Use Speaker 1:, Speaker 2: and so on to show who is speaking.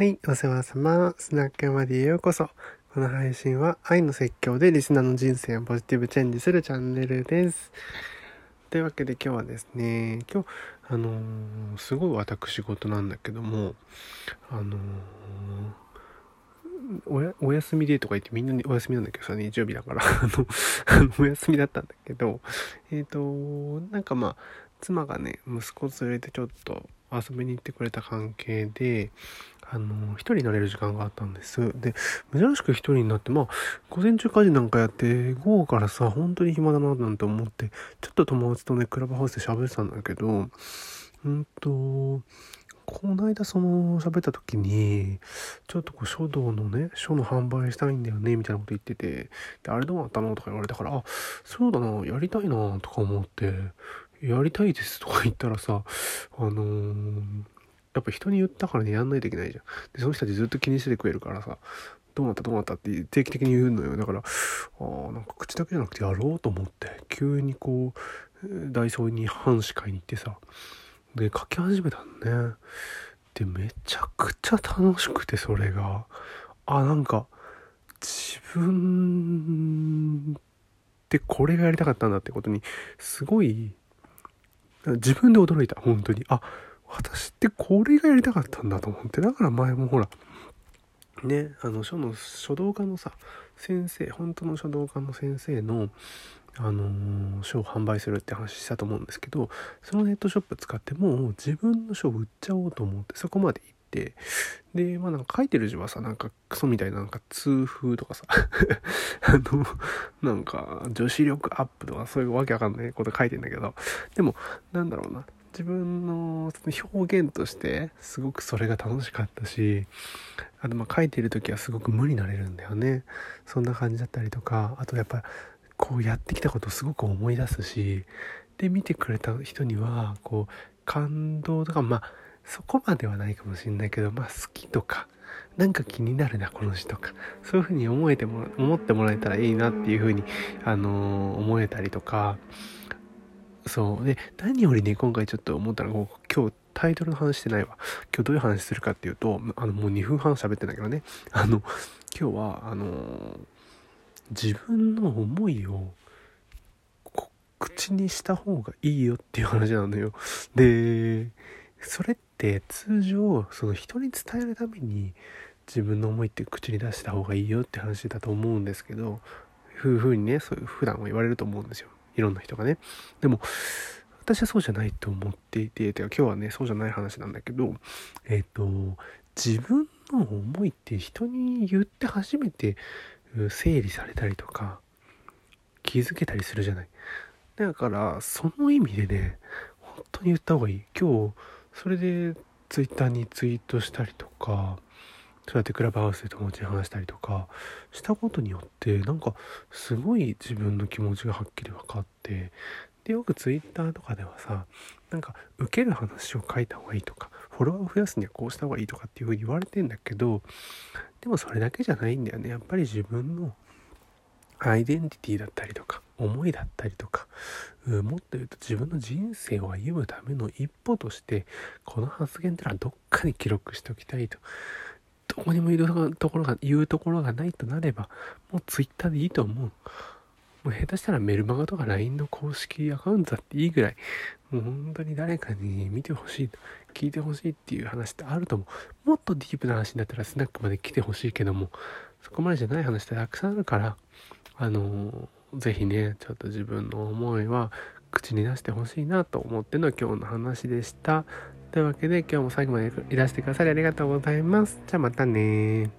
Speaker 1: はい、お世話様。スナック山でようこそ。この配信は愛の説教でリスナーの人生をポジティブチェンジするチャンネルです。というわけで今日はですね、今日、あのー、すごい私事なんだけども、あのー、おや、お休みでとか言ってみんなにお休みなんだけどさ、日曜日だから、あの、お休みだったんだけど、えっ、ー、と、なんかまあ、妻がね、息子連れてちょっと遊びに行ってくれた関係で、あの、一人になれる時間があったんです。で、珍しく一人になって、まあ、午前中家事なんかやって、午後からさ、本当に暇だななんて思って、ちょっと友達とね、クラブハウスで喋ってたんだけど、うんと、この間その喋った時に、ちょっとこう書道のね、書の販売したいんだよね、みたいなこと言ってて、で、あれどうなったのとか言われたから、あ、そうだな、やりたいな、とか思って、やりたいですとか言ったらさ、あのー、やっぱ人に言ったからね、やんないといけないじゃん。で、その人たちずっと気にしててくれるからさ、どうなったどうなったって定期的に言うのよ。だから、あなんか口だけじゃなくてやろうと思って、急にこう、ダイソーに半紙買いに行ってさ、で、書き始めたのね。で、めちゃくちゃ楽しくて、それが。あ、なんか、自分ってこれがやりたかったんだってことに、すごい、自分で驚いた、本当に。あ、私ってこれがやりたかったんだと思って。だから前もほら、ね、あの書の書道家のさ先生本当の書道家の先生のあのー、書を販売するって話したと思うんですけどそのネットショップ使ってもう自分の書を売っちゃおうと思ってそこまで行って。でまあなんか書いてる字はさなんかクソみたいななんか痛風とかさ。あのなんか女子力アップとかそういうわけわかんないこと書いてんだけど。でもなんだろうな。自分の表現としてすごくそれが楽しかったしあとまあ書いてる時はすごく無になれるんだよね。そんな感じだったりとか。あとやっぱこうやってきたことをすごく思い出すし。で見てくれた人にはこう感動とかまあそこまではないかもしれないけどまあ好きとかなんか気になるなこの詩とかそういうふうに思えても思ってもらえたらいいなっていうふうにあのー、思えたりとかそう。で、何よりね、今回ちょっと思ったのが、今日タイトルの話してないわ。今日どういう話するかっていうと、あの、もう2分半喋ってんだけどね。あの、今日は、あの自分の思いを、口にした方がいいよっていう話なのよ。で、それって通常、その人に伝えるために自分の思いって口に出した方がいいよって話だと思うんですけど、ふうふうにね、そういう普段は言われると思うんですよ。いろんな人がね。でも、私はそうじゃないと思っていて、てか今日はね、そうじゃない話なんだけど、えっ、ー、と、自分の思いって人に言って初めて整理されたりとか、気づけたりするじゃない。だから、その意味でね、本当に言った方がいい。今日、それで twitter にツイートしたりとか、そうやってクラブハウスで友達に話したりとかしたことによってなんかすごい自分の気持ちがはっきり分かってでよく twitter とかではさなんか受ける話を書いた方がいいとかフォロワーを増やすにはこうした方がいいとかっていうふうに言われてんだけどでもそれだけじゃないんだよね。やっぱり自分のアイデンティティだったりとか思いだったりとかもっと言うと自分の人生を歩むための一歩としてこの発言ってのはどっかに記録しておきたいとどこにも言うところが、言うところがないとなれば、もう Twitter でいいと思う。もう下手したらメルマガとか LINE の公式アカウントだっていいぐらい、もう本当に誰かに見てほしい、聞いてほしいっていう話ってあると思う。もっとディープな話になったらスナックまで来てほしいけども、そこまでじゃない話ってたくさんあるから、あのー、是非ね、ちょっと自分の思いは口に出してほしいなと思っての今日の話でした。というわけで今日も最後までいらしてくださりありがとうございます。じゃあまたね